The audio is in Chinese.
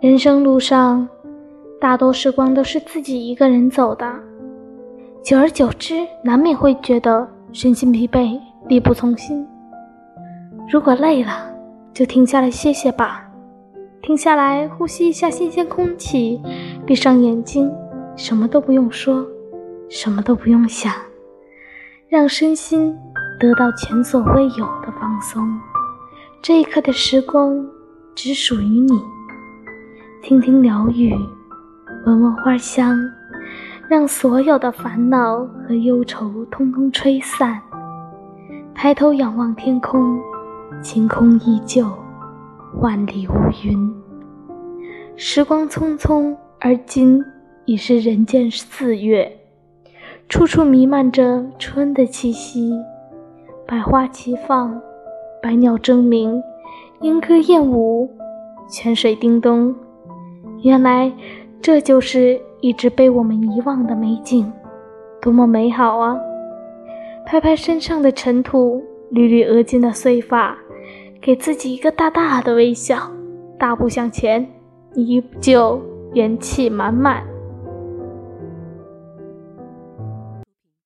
人生路上，大多时光都是自己一个人走的，久而久之，难免会觉得身心疲惫、力不从心。如果累了，就停下来歇歇吧，停下来呼吸一下新鲜空气，闭上眼睛，什么都不用说，什么都不用想，让身心得到前所未有的放松。这一刻的时光，只属于你。听听鸟语，闻闻花香，让所有的烦恼和忧愁通通吹散。抬头仰望天空，晴空依旧，万里无云。时光匆匆，而今已是人间四月，处处弥漫着春的气息，百花齐放，百鸟争鸣，莺歌燕舞，泉水叮咚。原来，这就是一直被我们遗忘的美景，多么美好啊！拍拍身上的尘土，捋捋额间的碎发，给自己一个大大的微笑，大步向前，依旧元气满满。